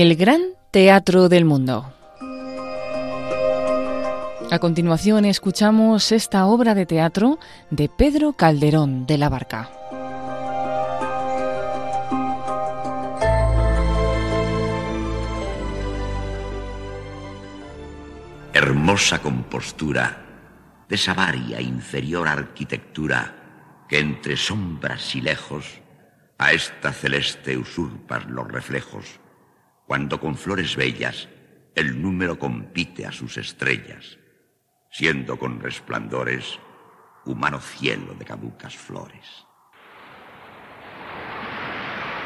El Gran Teatro del Mundo. A continuación escuchamos esta obra de teatro de Pedro Calderón de la Barca. Hermosa compostura de esa varia inferior arquitectura que entre sombras y lejos a esta celeste usurpas los reflejos, cuando con flores bellas el número compite a sus estrellas siendo con resplandores humano cielo de caducas flores.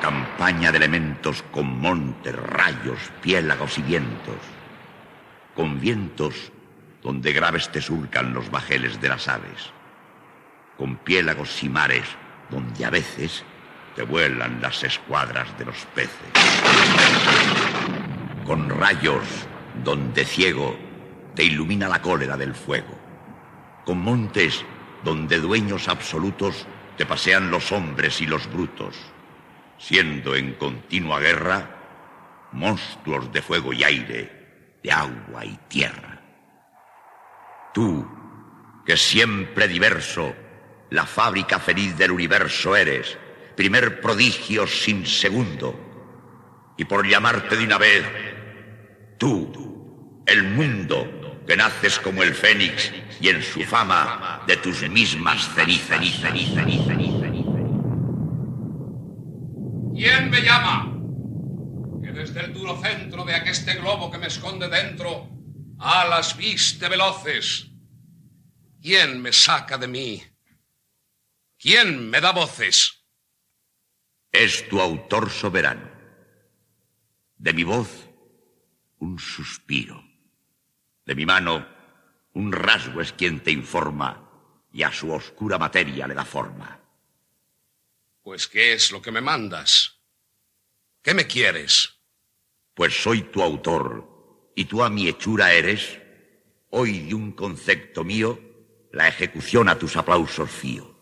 Campaña de elementos con montes, rayos, piélagos y vientos, con vientos donde graves te surcan los bajeles de las aves, con piélagos y mares donde a veces te vuelan las escuadras de los peces, con rayos donde ciego te ilumina la cólera del fuego, con montes donde dueños absolutos te pasean los hombres y los brutos, siendo en continua guerra monstruos de fuego y aire, de agua y tierra. Tú, que siempre diverso, la fábrica feliz del universo eres, primer prodigio sin segundo, y por llamarte de una vez, tú, el mundo, que naces como el fénix y en su fama de tus mismas cenizas. ¿Quién me llama? Que desde el duro centro de aqueste globo que me esconde dentro, alas viste veloces. ¿Quién me saca de mí? ¿Quién me da voces? Es tu autor soberano. De mi voz, un suspiro de mi mano, un rasgo es quien te informa y a su oscura materia le da forma. Pues, ¿qué es lo que me mandas? ¿Qué me quieres? Pues soy tu autor y tú a mi hechura eres, hoy de un concepto mío, la ejecución a tus aplausos fío.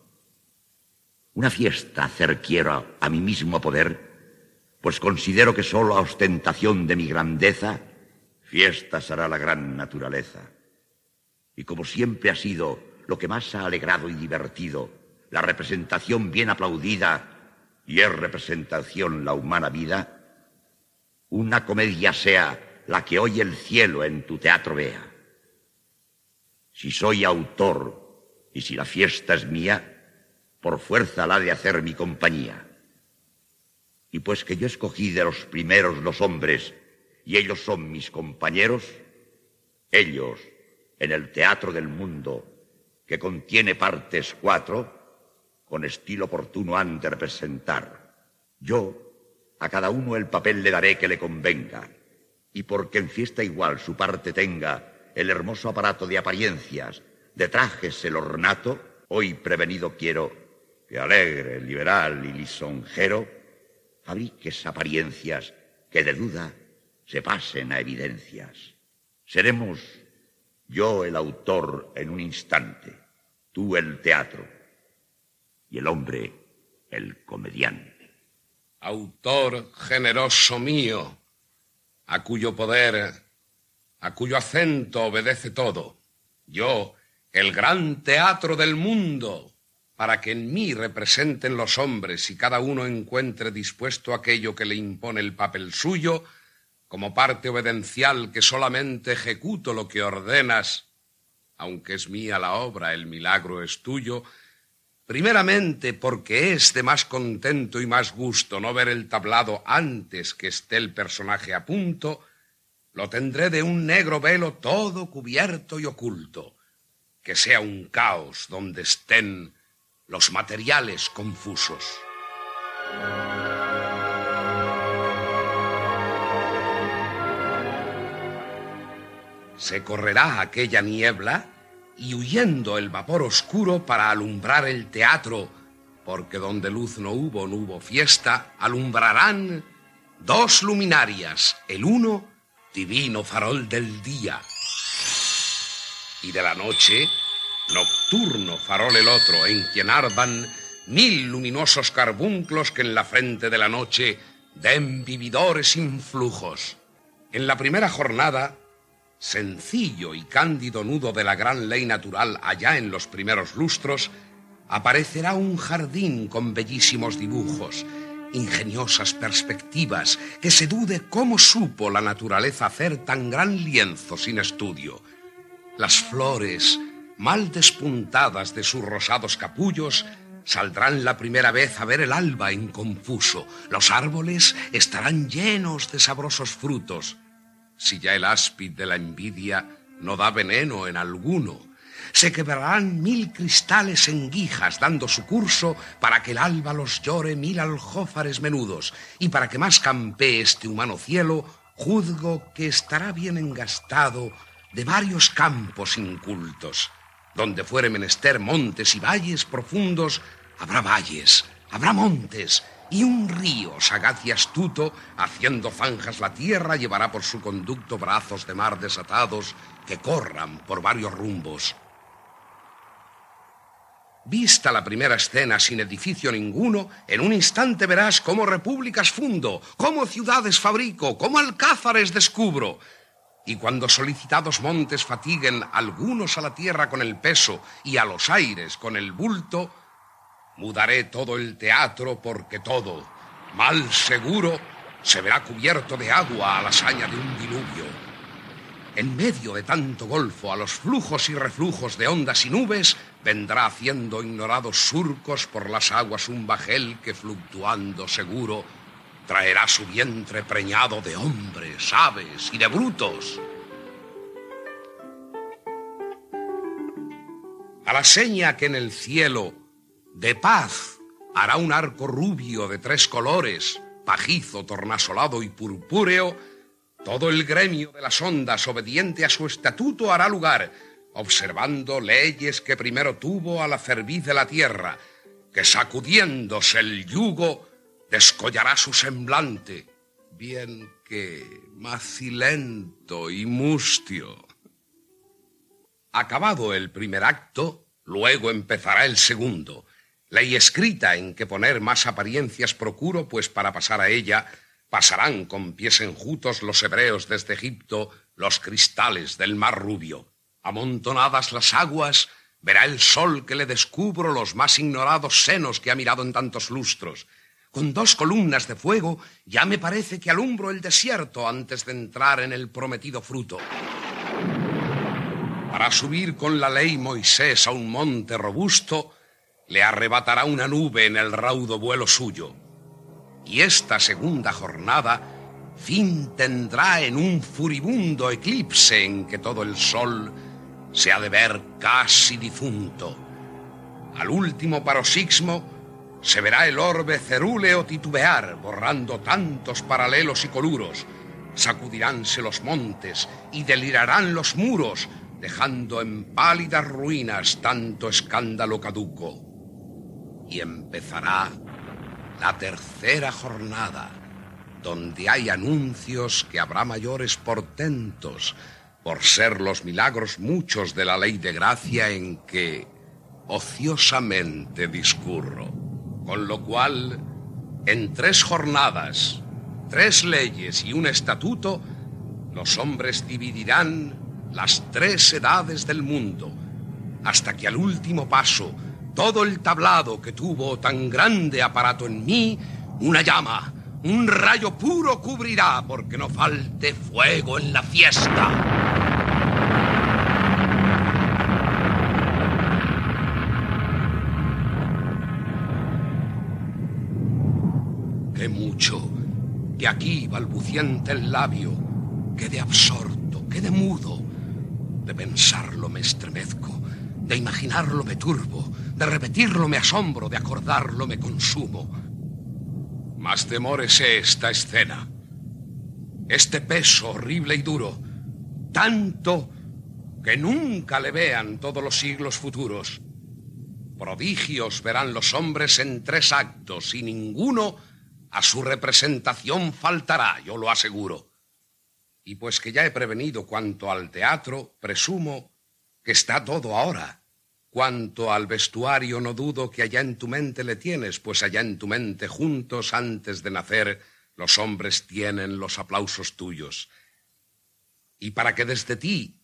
Una fiesta hacer quiero a mi mismo poder, pues considero que solo a ostentación de mi grandeza Fiestas hará la gran naturaleza. Y como siempre ha sido lo que más ha alegrado y divertido, la representación bien aplaudida, y es representación la humana vida, una comedia sea la que hoy el cielo en tu teatro vea. Si soy autor y si la fiesta es mía, por fuerza la de hacer mi compañía. Y pues que yo escogí de los primeros los hombres y ellos son mis compañeros, ellos, en el teatro del mundo, que contiene partes cuatro, con estilo oportuno han de representar. Yo, a cada uno el papel le daré que le convenga, y porque en fiesta igual su parte tenga el hermoso aparato de apariencias, de trajes el ornato, hoy prevenido quiero que alegre, liberal y lisonjero fabriques apariencias que de duda se pasen a evidencias. Seremos yo el autor en un instante, tú el teatro y el hombre el comediante. Autor generoso mío, a cuyo poder, a cuyo acento obedece todo. Yo, el gran teatro del mundo, para que en mí representen los hombres y cada uno encuentre dispuesto aquello que le impone el papel suyo, como parte obedencial que solamente ejecuto lo que ordenas, aunque es mía la obra, el milagro es tuyo, primeramente porque es de más contento y más gusto no ver el tablado antes que esté el personaje a punto, lo tendré de un negro velo todo cubierto y oculto, que sea un caos donde estén los materiales confusos. se correrá aquella niebla y huyendo el vapor oscuro para alumbrar el teatro, porque donde luz no hubo, no hubo fiesta, alumbrarán dos luminarias, el uno divino farol del día y de la noche nocturno farol el otro, en quien ardan mil luminosos carbunclos que en la frente de la noche den vividores influjos. En la primera jornada, sencillo y cándido nudo de la gran ley natural allá en los primeros lustros, aparecerá un jardín con bellísimos dibujos, ingeniosas perspectivas, que se dude cómo supo la naturaleza hacer tan gran lienzo sin estudio. Las flores, mal despuntadas de sus rosados capullos, saldrán la primera vez a ver el alba inconfuso. Los árboles estarán llenos de sabrosos frutos. Si ya el áspid de la envidia no da veneno en alguno, se quebrarán mil cristales en guijas dando su curso para que el alba los llore mil aljófares menudos y para que más campee este humano cielo, juzgo que estará bien engastado de varios campos incultos. Donde fuere menester montes y valles profundos, habrá valles, habrá montes, y un río sagaz y astuto, haciendo zanjas la tierra, llevará por su conducto brazos de mar desatados que corran por varios rumbos. Vista la primera escena sin edificio ninguno, en un instante verás cómo repúblicas fundo, cómo ciudades fabrico, cómo alcázares descubro. Y cuando solicitados montes fatiguen algunos a la tierra con el peso y a los aires con el bulto, mudaré todo el teatro porque todo, mal seguro, se verá cubierto de agua a la saña de un diluvio. En medio de tanto golfo, a los flujos y reflujos de ondas y nubes, vendrá haciendo ignorados surcos por las aguas un bajel que fluctuando seguro traerá su vientre preñado de hombres, aves y de brutos. A la seña que en el cielo de paz hará un arco rubio de tres colores, pajizo, tornasolado y purpúreo, todo el gremio de las ondas, obediente a su estatuto, hará lugar, observando leyes que primero tuvo a la cerviz de la tierra, que sacudiéndose el yugo, descollará su semblante, bien que macilento y mustio. Acabado el primer acto, luego empezará el segundo, ley escrita en que poner más apariencias procuro, pues para pasar a ella pasarán con pies enjutos los hebreos desde Egipto los cristales del mar rubio. Amontonadas las aguas, verá el sol que le descubro los más ignorados senos que ha mirado en tantos lustros. Con dos columnas de fuego ya me parece que alumbro el desierto antes de entrar en el prometido fruto. Para subir con la ley Moisés a un monte robusto, le arrebatará una nube en el raudo vuelo suyo y esta segunda jornada fin tendrá en un furibundo eclipse en que todo el sol se ha de ver casi difunto. Al último paroxismo se verá el orbe cerúleo titubear, borrando tantos paralelos y coluros. Sacudiránse los montes y delirarán los muros, dejando en pálidas ruinas tanto escándalo caduco. Y empezará la tercera jornada, donde hay anuncios que habrá mayores portentos, por ser los milagros muchos de la ley de gracia en que ociosamente discurro. Con lo cual, en tres jornadas, tres leyes y un estatuto, los hombres dividirán las tres edades del mundo, hasta que al último paso todo el tablado que tuvo tan grande aparato en mí, una llama, un rayo puro cubrirá, porque no falte fuego en la fiesta. Que aquí balbuciente el labio, que de absorto, que de mudo, de pensarlo me estremezco, de imaginarlo me turbo, de repetirlo me asombro, de acordarlo me consumo. Más temórese esta escena. Este peso horrible y duro, tanto que nunca le vean todos los siglos futuros. Prodigios verán los hombres en tres actos y ninguno a su representación faltará, yo lo aseguro. Y pues que ya he prevenido cuanto al teatro, presumo que está todo ahora. Cuanto al vestuario, no dudo que allá en tu mente le tienes, pues allá en tu mente juntos antes de nacer los hombres tienen los aplausos tuyos. Y para que desde ti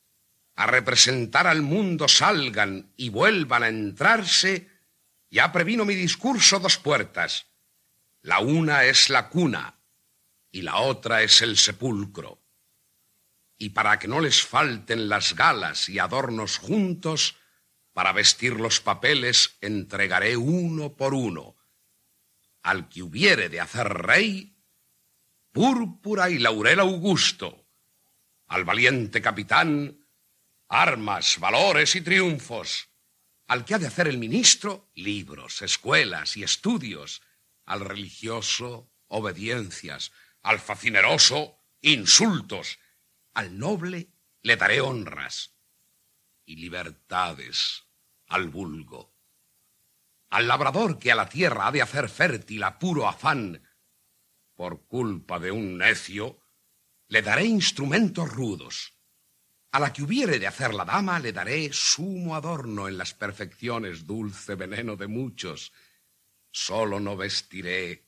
a representar al mundo salgan y vuelvan a entrarse, ya previno mi discurso dos puertas. La una es la cuna y la otra es el sepulcro. Y para que no les falten las galas y adornos juntos, para vestir los papeles entregaré uno por uno. Al que hubiere de hacer rey, púrpura y laurel augusto. Al valiente capitán, armas, valores y triunfos. Al que ha de hacer el ministro, libros, escuelas y estudios. Al religioso, obediencias. Al facineroso, insultos. Al noble le daré honras y libertades al vulgo. Al labrador que a la tierra ha de hacer fértil a puro afán, por culpa de un necio, le daré instrumentos rudos. A la que hubiere de hacer la dama le daré sumo adorno en las perfecciones, dulce veneno de muchos. Solo no vestiré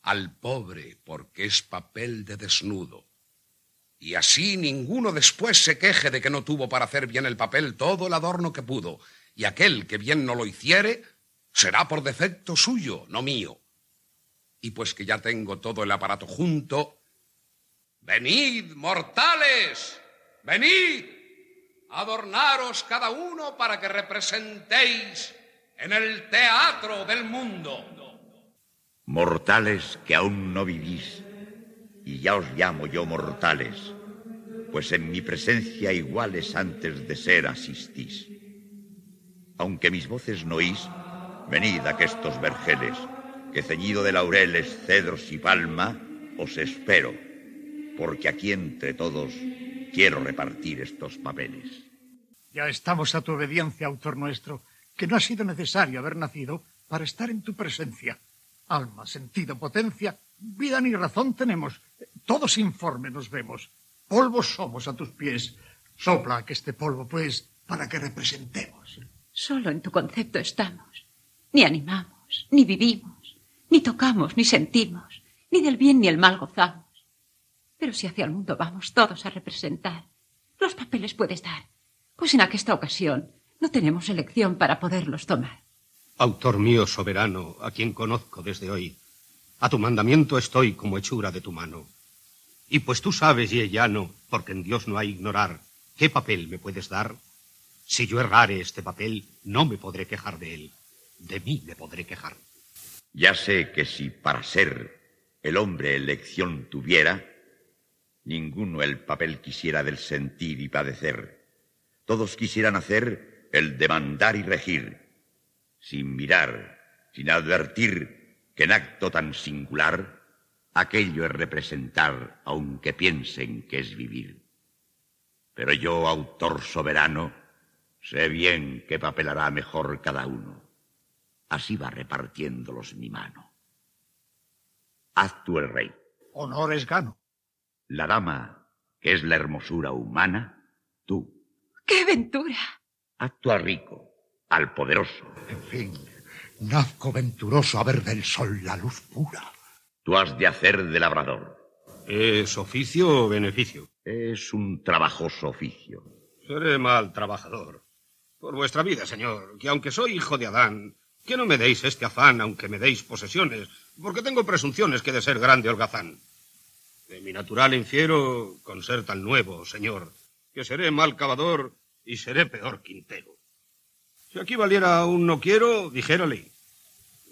al pobre porque es papel de desnudo. Y así ninguno después se queje de que no tuvo para hacer bien el papel todo el adorno que pudo, y aquel que bien no lo hiciere será por defecto suyo, no mío. Y pues que ya tengo todo el aparato junto, venid, mortales, venid, adornaros cada uno para que representéis en el teatro del mundo. Mortales que aún no vivís, y ya os llamo yo mortales, pues en mi presencia iguales antes de ser asistís. Aunque mis voces no oís, venid a estos vergeles, que ceñido de laureles, cedros y palma, os espero, porque aquí entre todos quiero repartir estos papeles. Ya estamos a tu obediencia, autor nuestro, que no ha sido necesario haber nacido para estar en tu presencia. Alma, sentido, potencia, vida ni razón tenemos. Todos informes nos vemos. Polvo somos a tus pies. Sopla que este polvo, pues, para que representemos. Solo en tu concepto estamos. Ni animamos, ni vivimos, ni tocamos, ni sentimos, ni del bien ni el mal gozamos. Pero si hacia el mundo vamos todos a representar, los papeles puedes dar, pues en aquesta ocasión no tenemos elección para poderlos tomar. Autor mío soberano, a quien conozco desde hoy, a tu mandamiento estoy como hechura de tu mano. Y pues tú sabes, y llano, porque en Dios no hay ignorar, ¿qué papel me puedes dar? Si yo errare este papel, no me podré quejar de él. De mí me podré quejar. Ya sé que si para ser el hombre elección tuviera, ninguno el papel quisiera del sentir y padecer. Todos quisieran hacer el de mandar y regir, sin mirar, sin advertir que en acto tan singular aquello es representar aunque piensen que es vivir. Pero yo, autor soberano, Sé bien qué papel hará mejor cada uno. Así va repartiéndolos mi mano. Haz tú el rey. Honores gano. La dama, que es la hermosura humana, tú. ¡Qué ventura! Tú al rico, al poderoso. En fin, nazco venturoso a ver del sol la luz pura. Tú has de hacer de labrador. ¿Es oficio o beneficio? Es un trabajoso oficio. Seré mal trabajador. Por vuestra vida, señor, que aunque soy hijo de Adán, que no me deis este afán, aunque me deis posesiones, porque tengo presunciones que de ser grande holgazán. De mi natural infiero con ser tan nuevo, señor, que seré mal cavador y seré peor quintero. Si aquí valiera un no quiero, dijérale.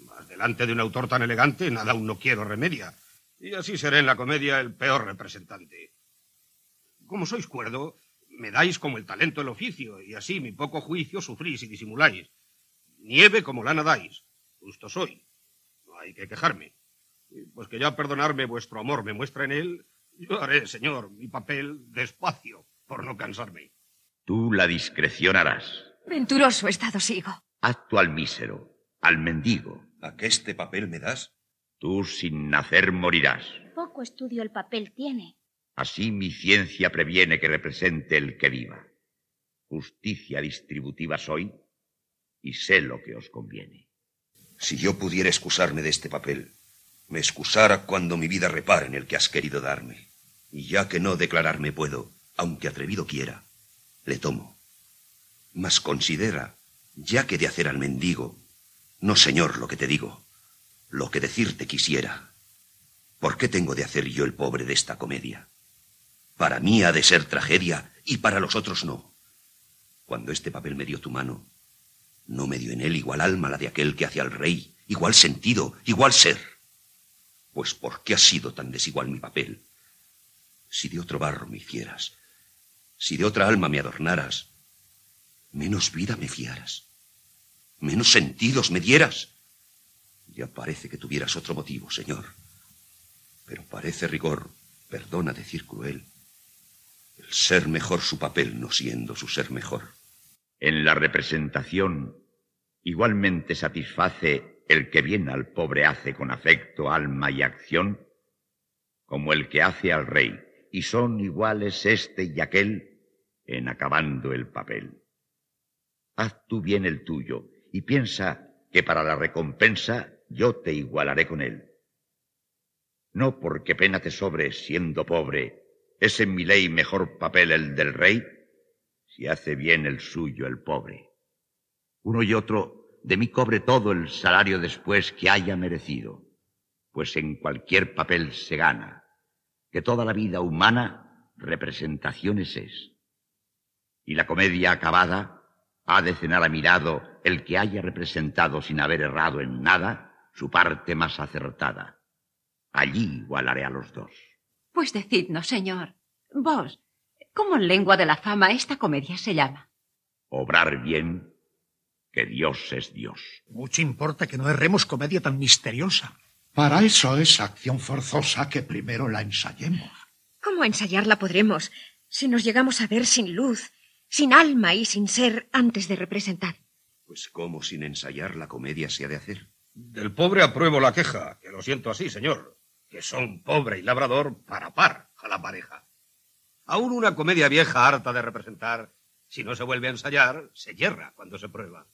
Mas delante de un autor tan elegante, nada un no quiero remedia, y así seré en la comedia el peor representante. Como sois cuerdo, me dais como el talento el oficio, y así mi poco juicio sufrís y disimuláis. Nieve como lana dais. Justo soy. No hay que quejarme. Pues que ya perdonarme vuestro amor me muestra en él, yo haré, señor, mi papel despacio, por no cansarme. Tú la discreción harás. Venturoso estado sigo. Haz tú al mísero, al mendigo. ¿A qué este papel me das? Tú sin nacer morirás. Poco estudio el papel tiene. Así mi ciencia previene que represente el que viva. Justicia distributiva soy y sé lo que os conviene. Si yo pudiera excusarme de este papel, me excusara cuando mi vida repara en el que has querido darme. Y ya que no declararme puedo, aunque atrevido quiera, le tomo. Mas considera, ya que de hacer al mendigo, no señor lo que te digo, lo que decirte quisiera. ¿Por qué tengo de hacer yo el pobre de esta comedia? Para mí ha de ser tragedia y para los otros no. Cuando este papel me dio tu mano, no me dio en él igual alma la de aquel que hace al rey, igual sentido, igual ser. Pues ¿por qué ha sido tan desigual mi papel? Si de otro barro me hicieras, si de otra alma me adornaras, menos vida me fiaras, menos sentidos me dieras. Ya parece que tuvieras otro motivo, Señor. Pero parece rigor, perdona decir cruel, el ser mejor su papel no siendo su ser mejor. En la representación igualmente satisface el que bien al pobre hace con afecto, alma y acción, como el que hace al rey, y son iguales este y aquel en acabando el papel. Haz tú bien el tuyo y piensa que para la recompensa yo te igualaré con él. No porque pena te sobre siendo pobre, es en mi ley mejor papel el del rey, si hace bien el suyo el pobre. Uno y otro de mí cobre todo el salario después que haya merecido, pues en cualquier papel se gana, que toda la vida humana representaciones es. Y la comedia acabada ha de cenar a mirado el que haya representado sin haber errado en nada su parte más acertada. Allí igualaré a los dos. Pues decidnos, señor, vos, ¿cómo en lengua de la fama esta comedia se llama? Obrar bien, que Dios es Dios. Mucho importa que no erremos comedia tan misteriosa. Para eso es acción forzosa que primero la ensayemos. ¿Cómo ensayarla podremos si nos llegamos a ver sin luz, sin alma y sin ser antes de representar? Pues cómo sin ensayar la comedia se ha de hacer. Del pobre apruebo la queja, que lo siento así, señor que son pobre y labrador para par a la pareja. Aún una comedia vieja harta de representar, si no se vuelve a ensayar, se yerra cuando se prueba.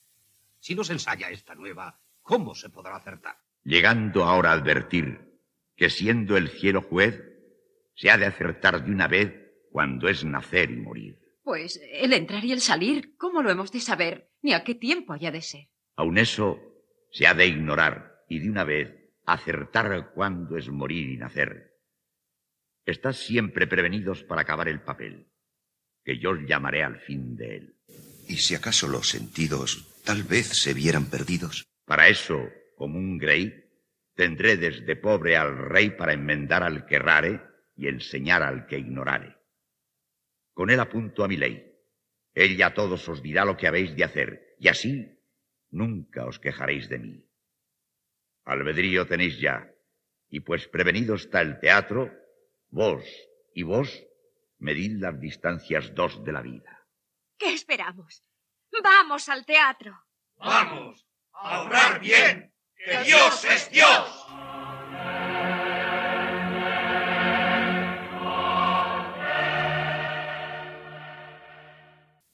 Si no se ensaya esta nueva, ¿cómo se podrá acertar? Llegando ahora a advertir que siendo el cielo juez, se ha de acertar de una vez cuando es nacer y morir. Pues el entrar y el salir, ¿cómo lo hemos de saber? Ni a qué tiempo haya de ser. Aun eso se ha de ignorar y de una vez acertar cuándo es morir y nacer. Estás siempre prevenidos para acabar el papel, que yo llamaré al fin de él. ¿Y si acaso los sentidos tal vez se vieran perdidos? Para eso, como un grey, tendré desde pobre al rey para enmendar al que errare y enseñar al que ignorare. Con él apunto a mi ley. Ella a todos os dirá lo que habéis de hacer, y así nunca os quejaréis de mí. Albedrío tenéis ya, y pues prevenido está el teatro, vos y vos medid las distancias dos de la vida. ¿Qué esperamos? Vamos al teatro. Vamos, a obrar bien, que Dios es Dios.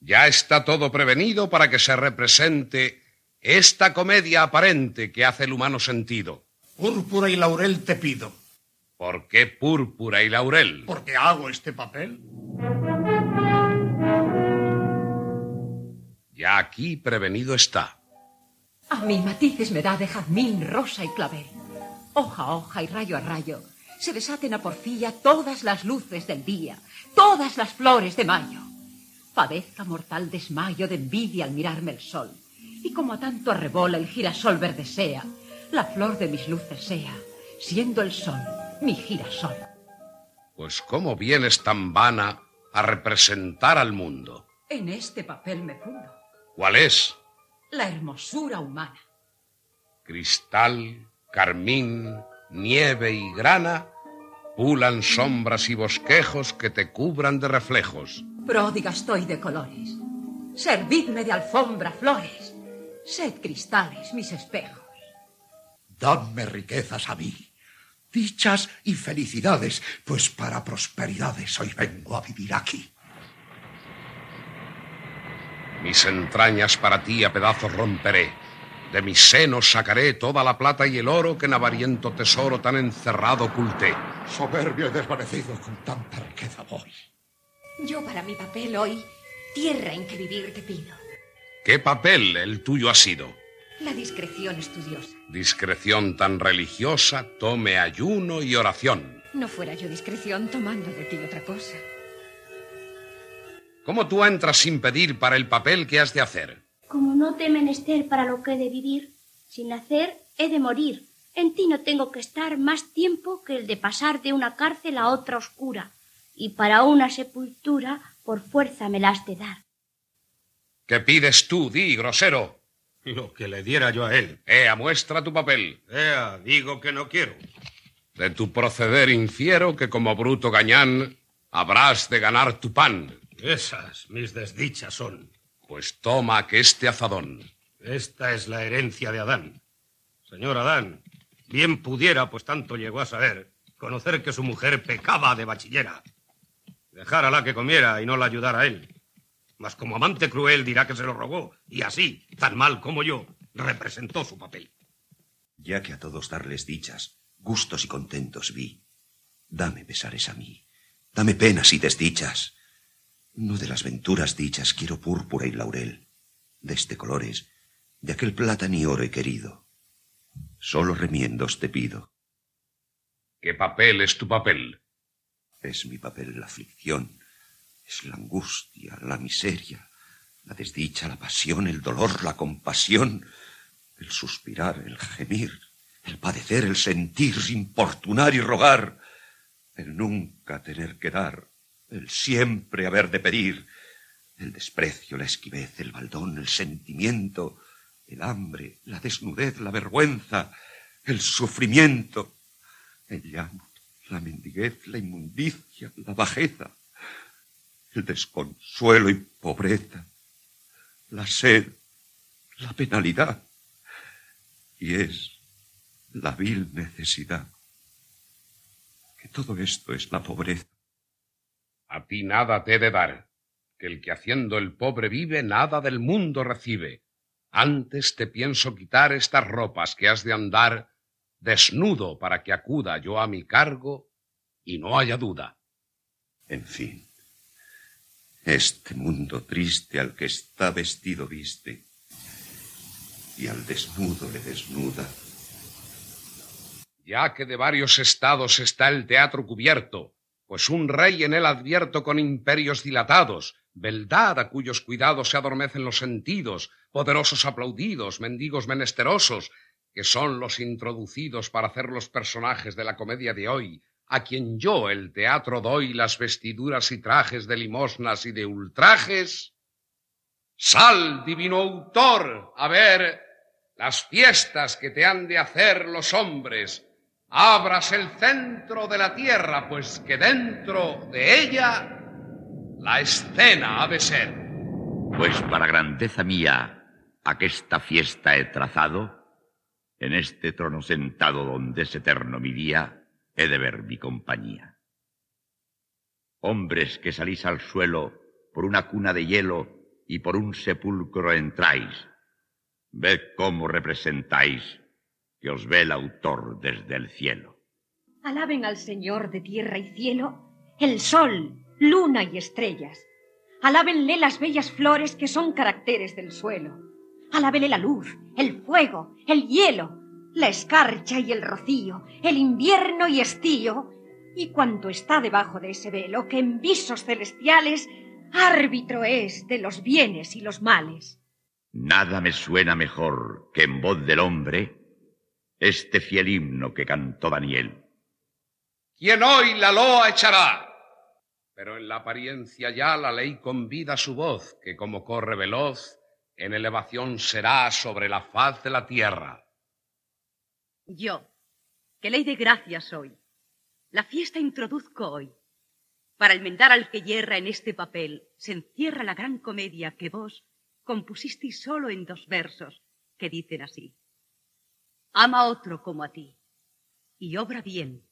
Ya está todo prevenido para que se represente esta comedia aparente que hace el humano sentido. Púrpura y laurel te pido. ¿Por qué púrpura y laurel? Porque hago este papel. Ya aquí prevenido está. A mí matices me da de jazmín, rosa y clavel. Hoja a hoja y rayo a rayo. Se desaten a porfía todas las luces del día, todas las flores de mayo. Padezca mortal desmayo de envidia al mirarme el sol y como a tanto arrebola el girasol verde sea, la flor de mis luces sea, siendo el sol mi girasol. Pues cómo vienes tan vana a representar al mundo. En este papel me fundo. ¿Cuál es? La hermosura humana. Cristal, carmín, nieve y grana pulan sombras y bosquejos que te cubran de reflejos. Pródiga estoy de colores. Servidme de alfombra flores Sed cristales mis espejos. Dadme riquezas a mí, dichas y felicidades, pues para prosperidades hoy vengo a vivir aquí. Mis entrañas para ti a pedazos romperé, De mis senos sacaré toda la plata y el oro que en avariento tesoro tan encerrado oculté. Soberbio y desvanecido con tanta riqueza voy. Yo para mi papel hoy, tierra en que vivir te pido. ¿Qué papel el tuyo ha sido? La discreción estudiosa. Discreción tan religiosa, tome ayuno y oración. No fuera yo discreción tomando de ti otra cosa. ¿Cómo tú entras sin pedir para el papel que has de hacer? Como no te menester para lo que he de vivir, sin hacer he de morir. En ti no tengo que estar más tiempo que el de pasar de una cárcel a otra oscura, y para una sepultura por fuerza me la has de dar. ¿Qué pides tú, di, grosero? Lo que le diera yo a él. Ea, muestra tu papel. Ea, digo que no quiero. De tu proceder infiero que como bruto gañán habrás de ganar tu pan. Esas mis desdichas son. Pues toma que este azadón. Esta es la herencia de Adán. Señor Adán, bien pudiera, pues tanto llegó a saber, conocer que su mujer pecaba de bachillera. Dejárala que comiera y no la ayudara a él. Mas como amante cruel dirá que se lo robó, y así, tan mal como yo, representó su papel. Ya que a todos darles dichas, gustos y contentos vi, dame pesares a mí, dame penas y desdichas. No de las venturas dichas quiero púrpura y laurel, de este colores, de aquel plata ni oro he querido. Solo remiendos te pido. ¿Qué papel es tu papel? Es mi papel la aflicción, es la angustia, la miseria, la desdicha, la pasión, el dolor, la compasión, el suspirar, el gemir, el padecer, el sentir, importunar y rogar, el nunca tener que dar, el siempre haber de pedir, el desprecio, la esquivez, el baldón, el sentimiento, el hambre, la desnudez, la vergüenza, el sufrimiento, el llanto, la mendiguez, la inmundicia, la bajeza, el desconsuelo y pobreza, la sed, la penalidad, y es la vil necesidad. Que todo esto es la pobreza. A ti nada te he de dar, que el que haciendo el pobre vive, nada del mundo recibe. Antes te pienso quitar estas ropas que has de andar desnudo para que acuda yo a mi cargo y no haya duda. En fin, este mundo triste al que está vestido viste y al desnudo le desnuda. Ya que de varios estados está el teatro cubierto, pues un rey en él advierto con imperios dilatados, beldad a cuyos cuidados se adormecen los sentidos, poderosos aplaudidos, mendigos menesterosos, que son los introducidos para hacer los personajes de la comedia de hoy, a quien yo el teatro doy las vestiduras y trajes de limosnas y de ultrajes. Sal, divino autor, a ver las fiestas que te han de hacer los hombres, abras el centro de la tierra, pues que dentro de ella la escena ha de ser. Pues para grandeza mía, aquesta fiesta he trazado, en este trono sentado donde es eterno mi día, he de ver mi compañía. Hombres que salís al suelo por una cuna de hielo y por un sepulcro entráis, ved cómo representáis que os ve el autor desde el cielo. Alaben al Señor de tierra y cielo, el sol, luna y estrellas. Alábenle las bellas flores que son caracteres del suelo. Alábele la luz, el fuego, el hielo, la escarcha y el rocío, el invierno y estío, y cuanto está debajo de ese velo que en visos celestiales árbitro es de los bienes y los males. Nada me suena mejor que en voz del hombre este fiel himno que cantó Daniel. ¿Quién hoy la loa echará? Pero en la apariencia ya la ley convida su voz, que como corre veloz, en elevación será sobre la faz de la tierra. Yo, que ley de gracia soy, la fiesta introduzco hoy. Para enmendar al que yerra en este papel, se encierra la gran comedia que vos compusisteis solo en dos versos, que dicen así. Ama a otro como a ti, y obra bien,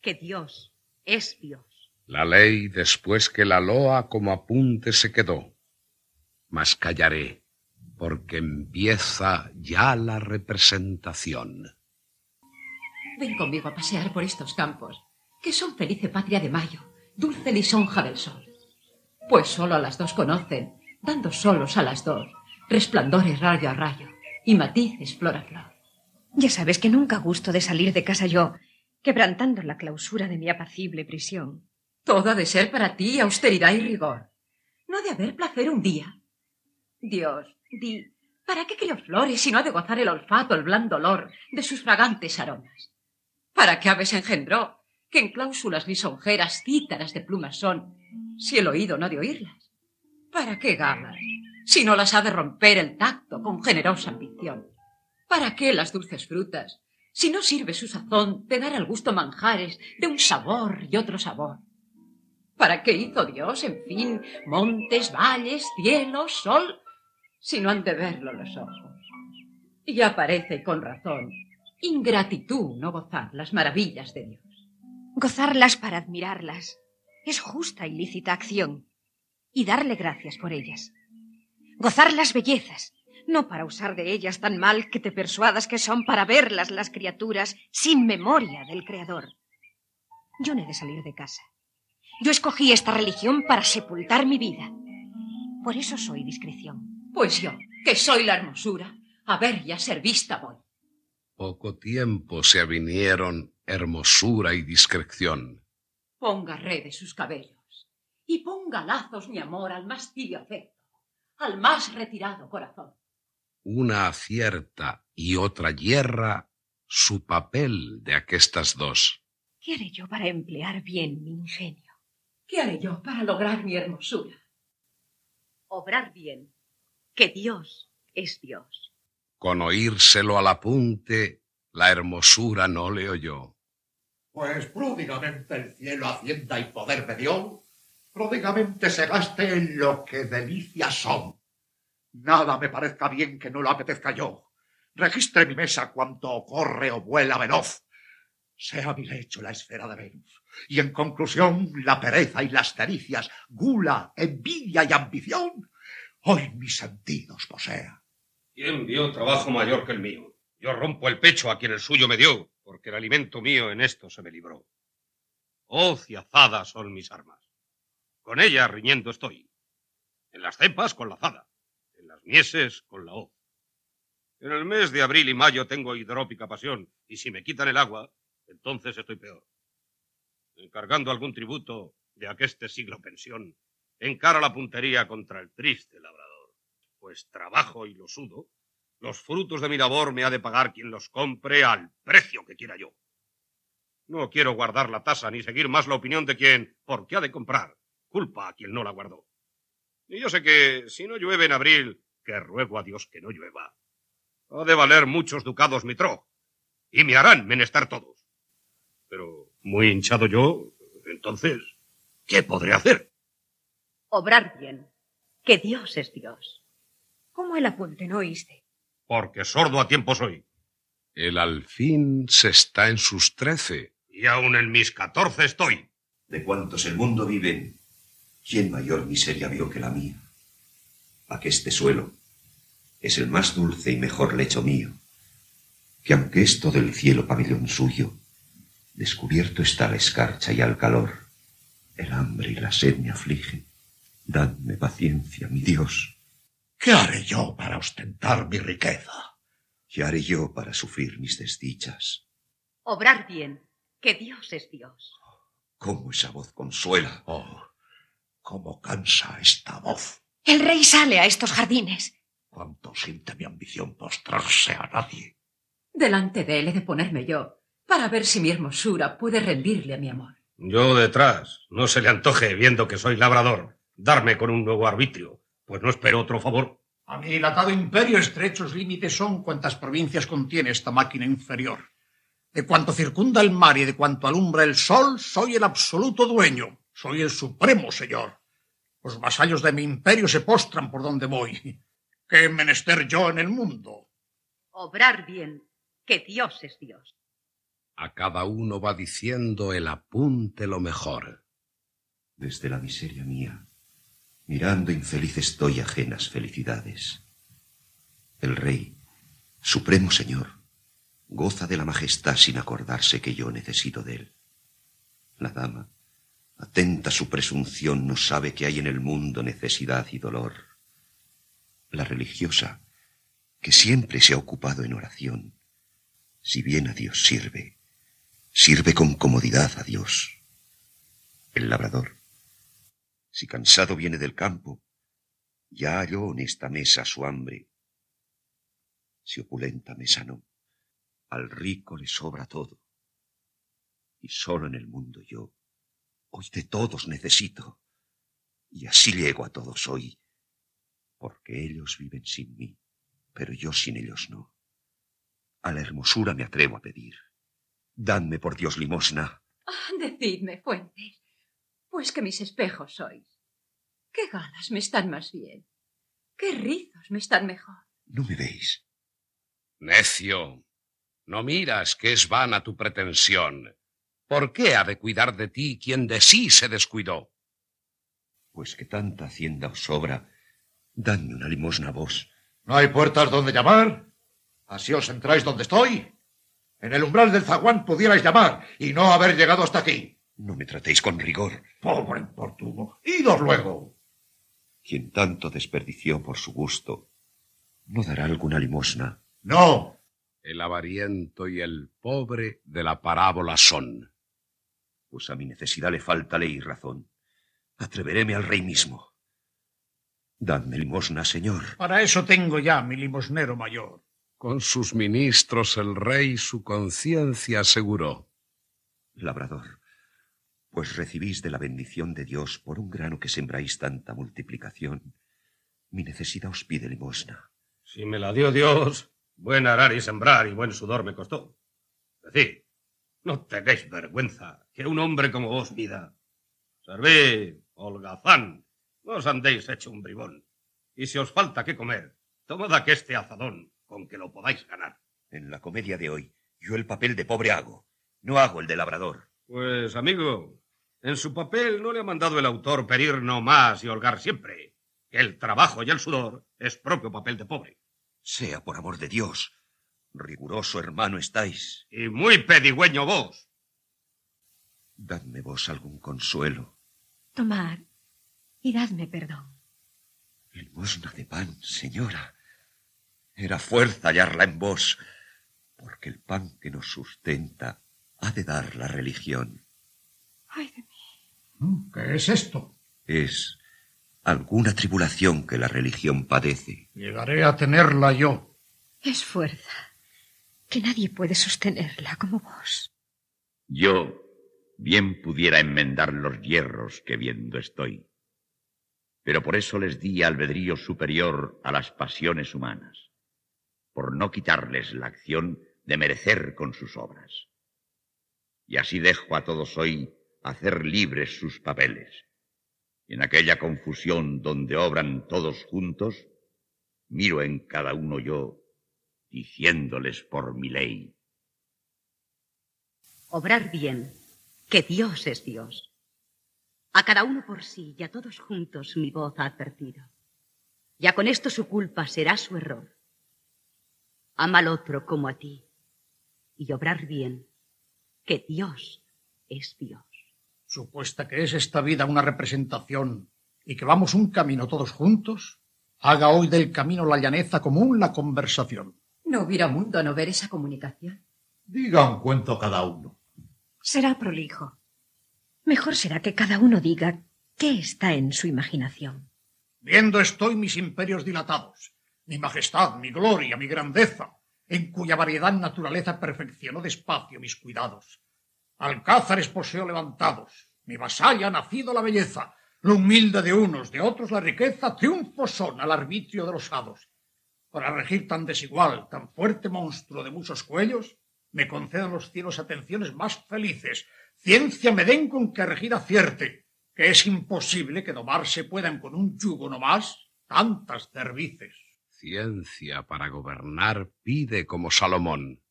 que Dios es Dios. La ley, después que la loa como apunte se quedó, mas callaré, porque empieza ya la representación. Ven conmigo a pasear por estos campos, que son felice patria de mayo, dulce lisonja del sol. Pues solo a las dos conocen, dando solos a las dos, resplandores rayo a rayo y matices flor a flor. Ya sabes que nunca gusto de salir de casa yo, quebrantando la clausura de mi apacible prisión. Todo ha de ser para ti austeridad y rigor. No ha de haber placer un día. Dios, di, ¿para qué crió flores si no ha de gozar el olfato, el blando olor de sus fragantes aromas? ¿Para qué aves engendró que en cláusulas lisonjeras cítaras de plumas son, si el oído no ha de oírlas? ¿Para qué gamas si no las ha de romper el tacto con generosa ambición? ¿Para qué las dulces frutas si no sirve su sazón de dar al gusto manjares de un sabor y otro sabor? ¿Para qué hizo Dios, en fin, montes, valles, cielo, sol, si no han de verlo los ojos? Y aparece con razón ingratitud no gozar las maravillas de Dios. Gozarlas para admirarlas es justa y lícita acción, y darle gracias por ellas. Gozar las bellezas, no para usar de ellas tan mal que te persuadas que son para verlas las criaturas sin memoria del Creador. Yo no he de salir de casa. Yo escogí esta religión para sepultar mi vida. Por eso soy discreción. Pues yo, que soy la hermosura, a ver y a ser vista voy. Poco tiempo se avinieron hermosura y discreción. Ponga redes sus cabellos y ponga lazos mi amor al más tibio afecto, al más retirado corazón. Una acierta y otra hierra su papel de aquestas dos. ¿Qué haré yo para emplear bien mi ingenio? ¿Qué haré yo para lograr mi hermosura? Obrar bien, que Dios es Dios. Con oírselo al apunte, la hermosura no le oyó. Pues pródigamente el cielo hacienda y poder me dio, pródigamente se gaste en lo que delicias son. Nada me parezca bien que no lo apetezca yo. Registre mi mesa cuanto corre o vuela veloz. Sea mi lecho la esfera de Venus. Y en conclusión, la pereza y las caricias, gula, envidia y ambición, hoy mis sentidos posea. ¿Quién vio trabajo mayor que el mío? Yo rompo el pecho a quien el suyo me dio, porque el alimento mío en esto se me libró. Hoz y azada son mis armas. Con ella riñendo estoy. En las cepas con la azada, en las mieses con la hoz. En el mes de abril y mayo tengo hidrópica pasión, y si me quitan el agua, entonces estoy peor. Encargando algún tributo de aqueste siglo pensión, encara la puntería contra el triste labrador. Pues trabajo y lo sudo, los frutos de mi labor me ha de pagar quien los compre al precio que quiera yo. No quiero guardar la tasa ni seguir más la opinión de quien, porque ha de comprar, culpa a quien no la guardó. Y yo sé que si no llueve en abril, que ruego a Dios que no llueva, ha de valer muchos ducados mi tro, y me harán menester todos. Pero muy hinchado yo, entonces, ¿qué podré hacer? Obrar bien, que Dios es Dios. ¿Cómo el apunte no oíste? Porque sordo a tiempo soy. El alfín se está en sus trece. Y aun en mis catorce estoy. De cuantos el mundo vive, ¿quién mayor miseria vio que la mía? Aqueste suelo es el más dulce y mejor lecho mío, que aunque es todo el cielo pabellón suyo, descubierto está la escarcha y al calor, el hambre y la sed me afligen. Dadme paciencia, mi Dios. ¿Qué haré yo para ostentar mi riqueza? ¿Qué haré yo para sufrir mis desdichas? Obrar bien, que Dios es Dios. ¿Cómo esa voz consuela? Oh, cómo cansa esta voz. El rey sale a estos jardines. Cuánto siente mi ambición postrarse a nadie. Delante de él he de ponerme yo, para ver si mi hermosura puede rendirle a mi amor. Yo detrás, no se le antoje, viendo que soy labrador, darme con un nuevo arbitrio, pues no espero otro favor. A mi dilatado imperio estrechos límites son cuantas provincias contiene esta máquina inferior. De cuanto circunda el mar y de cuanto alumbra el sol, soy el absoluto dueño, soy el supremo señor. Los vasallos de mi imperio se postran por donde voy. ¿Qué menester yo en el mundo? Obrar bien, que Dios es Dios. A cada uno va diciendo el apunte lo mejor. Desde la miseria mía, mirando infeliz estoy ajenas felicidades. El rey, supremo señor, goza de la majestad sin acordarse que yo necesito de él. La dama, atenta a su presunción, no sabe que hay en el mundo necesidad y dolor. La religiosa, que siempre se ha ocupado en oración, si bien a Dios sirve, sirve con comodidad a Dios. El labrador, si cansado viene del campo, ya halló en esta mesa su hambre. Si opulenta mesa no, al rico le sobra todo. Y solo en el mundo yo, hoy de todos necesito. Y así llego a todos hoy, porque ellos viven sin mí, pero yo sin ellos no. A la hermosura me atrevo a pedir. Dadme por Dios limosna. Ah, decidme, Fuentes, pues que mis espejos sois. ¿Qué galas me están más bien? ¿Qué rizos me están mejor? ¿No me veis? Necio, no miras que es vana tu pretensión. ¿Por qué ha de cuidar de ti quien de sí se descuidó? Pues que tanta hacienda os sobra, dadme una limosna a vos. ¿No hay puertas donde llamar? ¿Así os entráis donde estoy? En el umbral del zaguán pudierais llamar y no haber llegado hasta aquí. No me tratéis con rigor. Pobre importuno. Idos luego. Quien tanto desperdició por su gusto, ¿no dará alguna limosna? No. El avariento y el pobre de la parábola son. Pues a mi necesidad le falta ley y razón. Atreveréme al rey mismo. Dadme limosna, señor. Para eso tengo ya mi limosnero mayor. Con sus ministros el rey su conciencia aseguró. Labrador, pues recibís de la bendición de Dios por un grano que sembráis tanta multiplicación. Mi necesidad os pide limosna. Si me la dio Dios, buen arar y sembrar y buen sudor me costó. Decid, no tenéis vergüenza que un hombre como vos pida. Servid, holgazán, no os andéis hecho un bribón. Y si os falta qué comer, tomad aqueste azadón con que lo podáis ganar. En la comedia de hoy, yo el papel de pobre hago, no hago el de labrador. Pues, amigo, en su papel no le ha mandado el autor pedir no más y holgar siempre, que el trabajo y el sudor es propio papel de pobre. Sea por amor de Dios. Riguroso hermano estáis. Y muy pedigüeño vos. Dadme vos algún consuelo. Tomad y dadme perdón. Limosna de pan, señora. Era fuerza hallarla en vos, porque el pan que nos sustenta ha de dar la religión. Ay de mí. ¿Qué es esto? Es alguna tribulación que la religión padece. Llegaré a tenerla yo. Es fuerza que nadie puede sostenerla como vos. Yo bien pudiera enmendar los hierros que viendo estoy, pero por eso les di albedrío superior a las pasiones humanas, por no quitarles la acción de merecer con sus obras. Y así dejo a todos hoy hacer libres sus papeles. Y en aquella confusión donde obran todos juntos, miro en cada uno yo, diciéndoles por mi ley. Obrar bien, que Dios es Dios. A cada uno por sí y a todos juntos mi voz ha advertido. Ya con esto su culpa será su error. Ama al otro como a ti y obrar bien, que Dios es Dios. Supuesta que es esta vida una representación y que vamos un camino todos juntos, haga hoy del camino la llaneza común la conversación. No hubiera mundo a no ver esa comunicación. Diga un cuento cada uno. Será prolijo. Mejor será que cada uno diga qué está en su imaginación. Viendo estoy mis imperios dilatados, mi majestad, mi gloria, mi grandeza, en cuya variedad naturaleza perfeccionó despacio mis cuidados. Alcázares poseo levantados, mi vasalla ha nacido la belleza, lo humilde de unos, de otros la riqueza, triunfos son al arbitrio de los hados. Para regir tan desigual, tan fuerte monstruo de muchos cuellos, me concedan los cielos atenciones más felices, ciencia me den con que regir acierte, que es imposible que domarse puedan con un yugo no más tantas cervices. Ciencia para gobernar pide como Salomón.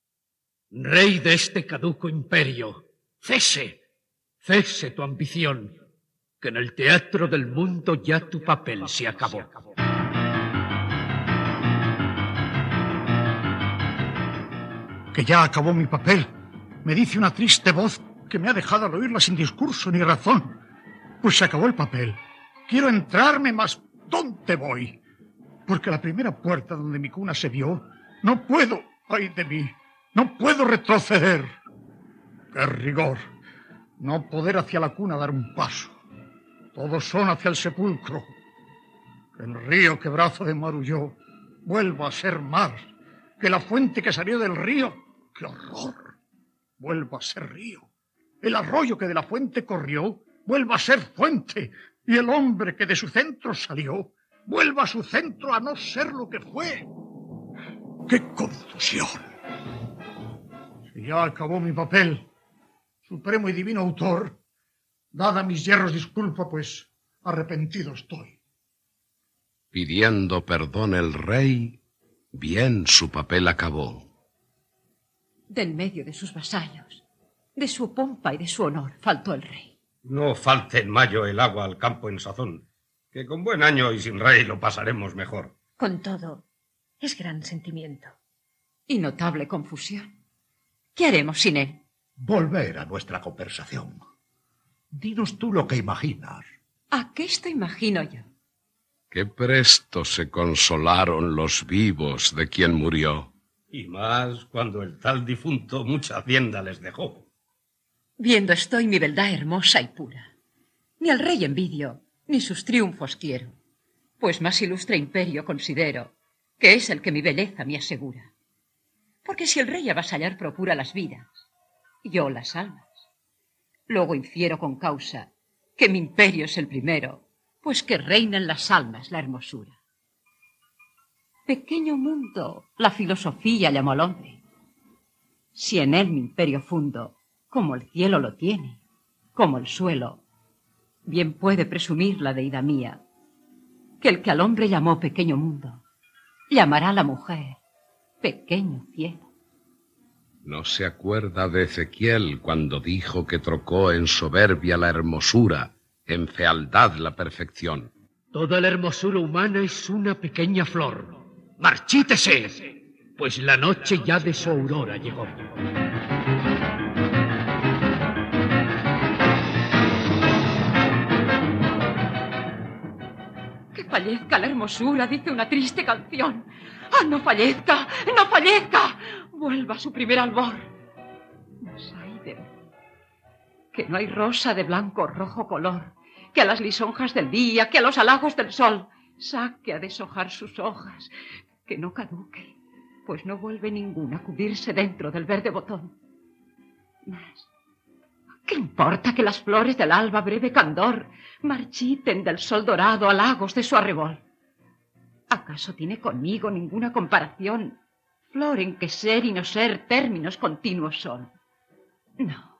Rey de este caduco imperio, cese, cese tu ambición, que en el teatro del mundo ya tu papel se acabó. que ya acabó mi papel. Me dice una triste voz que me ha dejado al oírla sin discurso ni razón. Pues se acabó el papel. Quiero entrarme, mas ¿dónde voy? Porque la primera puerta donde mi cuna se vio, no puedo, ay de mí, no puedo retroceder. ¡Qué rigor! No poder hacia la cuna dar un paso. Todos son hacia el sepulcro. Que el río que brazo de Marulló vuelva a ser mar. Que la fuente que salió del río, ¡qué horror! Vuelva a ser río. El arroyo que de la fuente corrió, vuelva a ser fuente. Y el hombre que de su centro salió, vuelva a su centro a no ser lo que fue. ¡Qué confusión! Si ya acabó mi papel, supremo y divino autor, dada mis hierros disculpa, pues arrepentido estoy. Pidiendo perdón el rey, bien su papel acabó. Del medio de sus vasallos, de su pompa y de su honor, faltó el rey. No falte en mayo el agua al campo en sazón, que con buen año y sin rey lo pasaremos mejor. Con todo, es gran sentimiento. Y notable confusión. ¿Qué haremos sin él? Volver a nuestra conversación. Dinos tú lo que imaginas. ¿A qué esto imagino yo? Qué presto se consolaron los vivos de quien murió. Y más cuando el tal difunto mucha hacienda les dejó. Viendo estoy mi verdad hermosa y pura. Ni al rey envidio, ni sus triunfos quiero, pues más ilustre imperio considero, que es el que mi belleza me asegura. Porque si el rey avasallar procura las vidas, yo las almas. Luego infiero con causa que mi imperio es el primero, pues que reina en las almas la hermosura. Pequeño mundo, la filosofía llamó al hombre. Si en él mi imperio fundo, como el cielo lo tiene, como el suelo, bien puede presumir la deidad mía, que el que al hombre llamó pequeño mundo, llamará a la mujer pequeño cielo. No se acuerda de Ezequiel cuando dijo que trocó en soberbia la hermosura, en fealdad la perfección. Toda la hermosura humana es una pequeña flor. Marchítese, pues la noche ya de su aurora llegó. Que fallezca la hermosura, dice una triste canción. ¡Ah, no fallezca! ¡No fallezca! Vuelva a su primer albor. Mas ay de que no hay rosa de blanco rojo color, que a las lisonjas del día, que a los halagos del sol, saque a deshojar sus hojas, que no caduque, pues no vuelve ninguna a cubrirse dentro del verde botón. Mas, ¿qué importa que las flores del alba breve candor marchiten del sol dorado a lagos de su arrebol? ¿Acaso tiene conmigo ninguna comparación? Flor en que ser y no ser términos continuos son. No,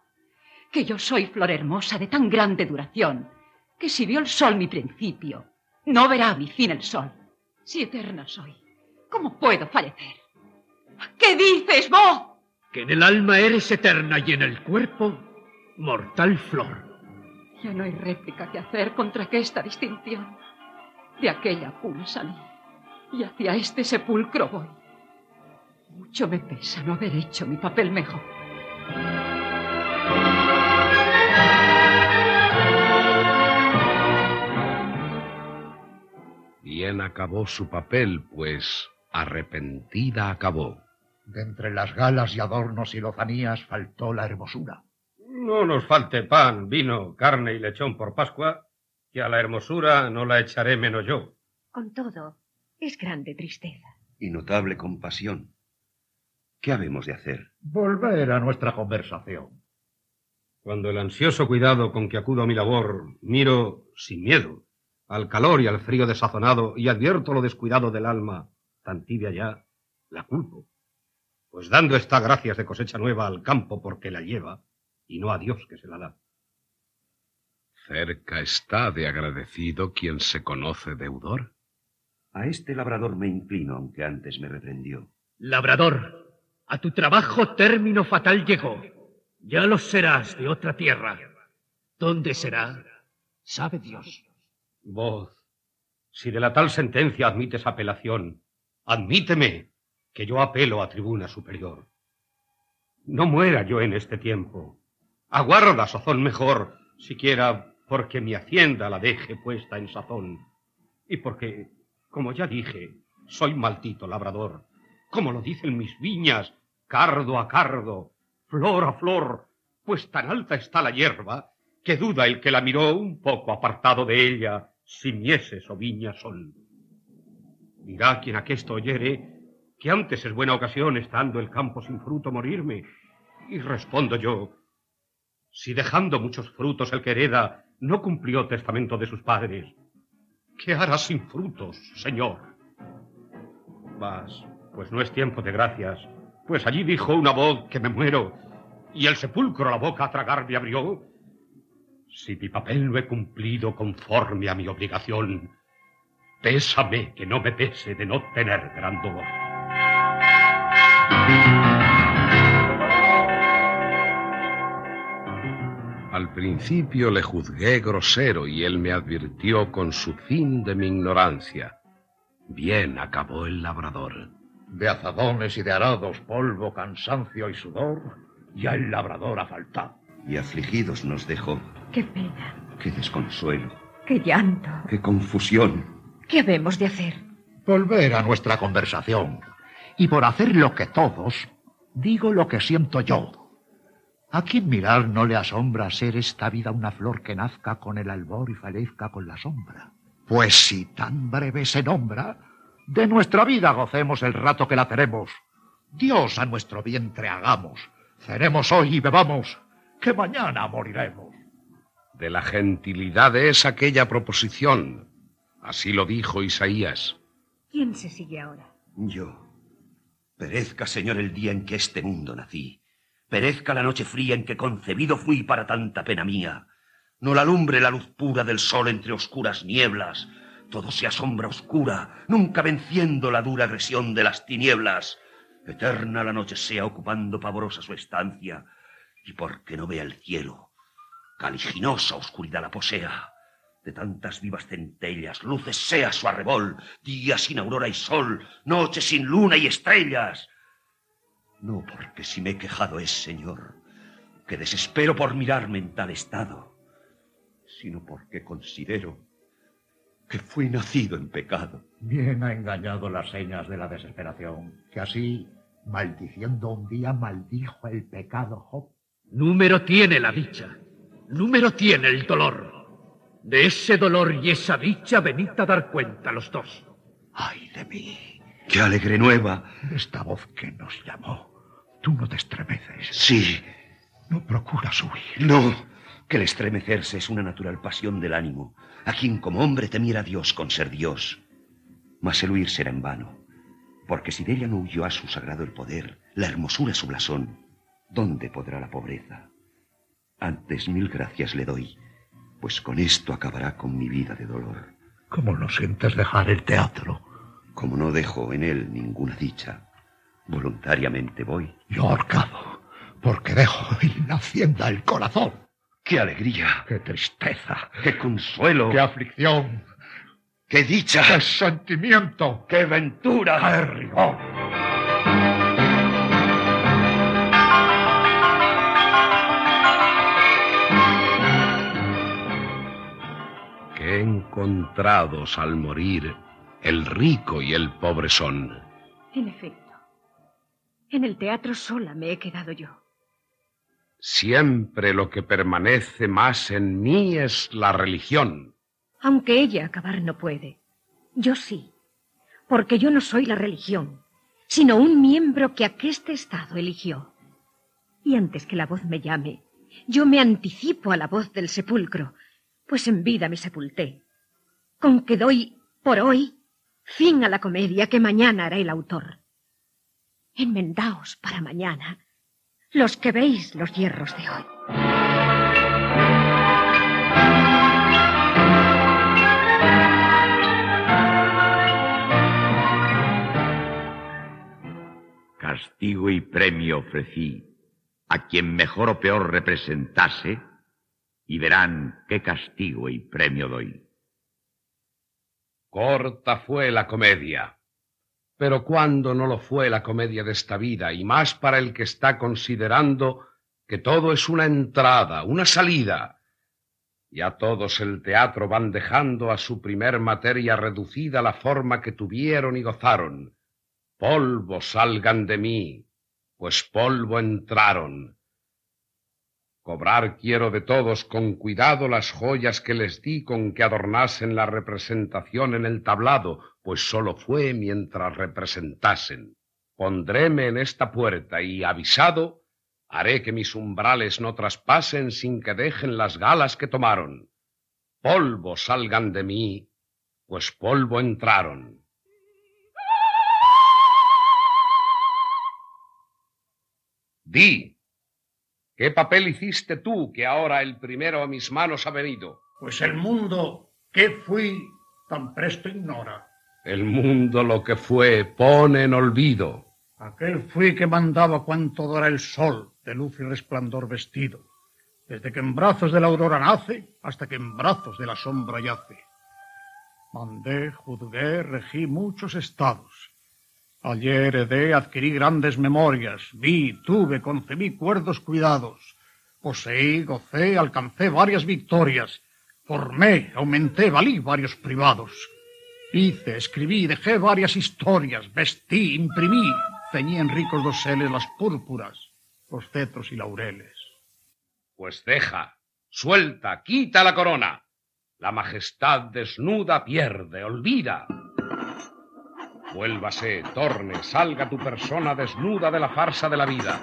que yo soy flor hermosa de tan grande duración, que si vio el sol mi principio, no verá mi fin el sol. Si eterna soy, ¿cómo puedo fallecer? ¿Qué dices vos? Que en el alma eres eterna y en el cuerpo mortal flor. Ya no hay réplica que hacer contra esta distinción. De aquella salí y hacia este sepulcro voy. Mucho me pesa no haber hecho mi papel mejor. Bien acabó su papel, pues arrepentida acabó. De entre las galas y adornos y lozanías faltó la hermosura. No nos falte pan, vino, carne y lechón por Pascua, que a la hermosura no la echaré menos yo. Con todo, es grande tristeza. Y notable compasión. ¿Qué habemos de hacer? Volver a nuestra conversación. Cuando el ansioso cuidado con que acudo a mi labor miro sin miedo al calor y al frío desazonado y advierto lo descuidado del alma, tan tibia ya, la culpo. Pues dando está gracias de cosecha nueva al campo porque la lleva y no a Dios que se la da. Cerca está de agradecido quien se conoce deudor. A este labrador me inclino, aunque antes me reprendió. Labrador, a tu trabajo término fatal llegó. Ya lo serás de otra tierra. ¿Dónde será? Sabe Dios. Voz, si de la tal sentencia admites apelación, admíteme que yo apelo a tribuna superior. No muera yo en este tiempo. Aguarda sazón mejor, siquiera porque mi hacienda la deje puesta en sazón. Y porque, como ya dije, soy maldito labrador. Como lo dicen mis viñas, cardo a cardo, flor a flor, pues tan alta está la hierba que duda el que la miró un poco apartado de ella si mieses o viñas son. Dirá quien aquesto oyere que antes es buena ocasión, estando el campo sin fruto, morirme. Y respondo yo, si dejando muchos frutos el que hereda no cumplió testamento de sus padres, ¿qué hará sin frutos, señor? Mas, pues no es tiempo de gracias, pues allí dijo una voz que me muero, y el sepulcro la boca a tragar me abrió. Si mi papel no he cumplido conforme a mi obligación, pésame que no me pese de no tener gran dolor. Al principio le juzgué grosero y él me advirtió con su fin de mi ignorancia. Bien acabó el labrador. De azadones y de arados, polvo, cansancio y sudor, ya el labrador ha faltado. Y afligidos nos dejó. Qué pena, Qué desconsuelo, qué llanto. qué confusión. ¿Qué habemos de hacer? Volver a nuestra conversación. Y por hacer lo que todos, digo lo que siento yo. ¿A quién mirar no le asombra ser esta vida una flor que nazca con el albor y falezca con la sombra? Pues si tan breve se nombra, de nuestra vida gocemos el rato que la tenemos. Dios a nuestro vientre hagamos. Cenemos hoy y bebamos, que mañana moriremos. De la gentilidad es aquella proposición. Así lo dijo Isaías. ¿Quién se sigue ahora? Yo. Perezca, Señor, el día en que este mundo nací. Perezca la noche fría en que concebido fui para tanta pena mía. No la alumbre la luz pura del sol entre oscuras nieblas. Todo sea sombra oscura, nunca venciendo la dura agresión de las tinieblas. Eterna la noche sea ocupando pavorosa su estancia. Y porque no vea el cielo, caliginosa oscuridad la posea. De tantas vivas centellas, luces sea su arrebol, día sin aurora y sol, noche sin luna y estrellas. No porque si me he quejado es, Señor, que desespero por mirarme en tal estado, sino porque considero que fui nacido en pecado. Bien ha engañado las señas de la desesperación, que así, maldiciendo un día, maldijo el pecado Job. Número tiene la dicha, número tiene el dolor. De ese dolor y esa dicha venid a dar cuenta los dos. ¡Ay de mí! ¡Qué alegre nueva! Esta voz que nos llamó. Tú no te estremeces. Sí. No procuras huir. No, que el estremecerse es una natural pasión del ánimo, a quien como hombre temiera Dios con ser Dios. Mas el huir será en vano, porque si de ella no huyó a su sagrado el poder, la hermosura su blasón, ¿dónde podrá la pobreza? Antes mil gracias le doy, pues con esto acabará con mi vida de dolor. ¿Cómo no sientes dejar el teatro? Como no dejo en él ninguna dicha, voluntariamente voy. Yo ahorcado, porque dejo en la hacienda el corazón. ¡Qué alegría! ¡Qué tristeza! ¡Qué consuelo! ¡Qué aflicción! ¡Qué dicha! ¡Qué sentimiento! ¡Qué ventura! ¡Qué rigor! Qué encontrados al morir el rico y el pobre son. En efecto, en el teatro sola me he quedado yo. Siempre lo que permanece más en mí es la religión. Aunque ella acabar no puede, yo sí, porque yo no soy la religión, sino un miembro que aqueste estado eligió. Y antes que la voz me llame, yo me anticipo a la voz del sepulcro, pues en vida me sepulté. Con que doy, por hoy, fin a la comedia que mañana hará el autor. Enmendaos para mañana los que veis los hierros de hoy. Castigo y premio ofrecí a quien mejor o peor representase y verán qué castigo y premio doy. Corta fue la comedia. Pero ¿cuándo no lo fue la comedia de esta vida? Y más para el que está considerando que todo es una entrada, una salida. Y a todos el teatro van dejando a su primer materia reducida la forma que tuvieron y gozaron. Polvo salgan de mí, pues polvo entraron. Cobrar quiero de todos con cuidado las joyas que les di con que adornasen la representación en el tablado, pues sólo fue mientras representasen. Pondréme en esta puerta y, avisado, haré que mis umbrales no traspasen sin que dejen las galas que tomaron. Polvo salgan de mí, pues polvo entraron. Di, ¿qué papel hiciste tú que ahora el primero a mis manos ha venido? Pues el mundo que fui tan presto ignora. El mundo lo que fue pone en olvido. Aquel fui que mandaba cuanto dora el sol, de luz y resplandor vestido, desde que en brazos de la aurora nace hasta que en brazos de la sombra yace. Mandé, juzgué, regí muchos estados, Ayer heredé, adquirí grandes memorias, vi, tuve, concebí cuerdos cuidados, poseí, gocé, alcancé varias victorias, formé, aumenté, valí varios privados. Hice, escribí, dejé varias historias, vestí, imprimí, ceñí en ricos doseles las púrpuras, los cetros y laureles. Pues deja, suelta, quita la corona. La majestad desnuda pierde, olvida. Vuélvase, torne, salga tu persona desnuda de la farsa de la vida.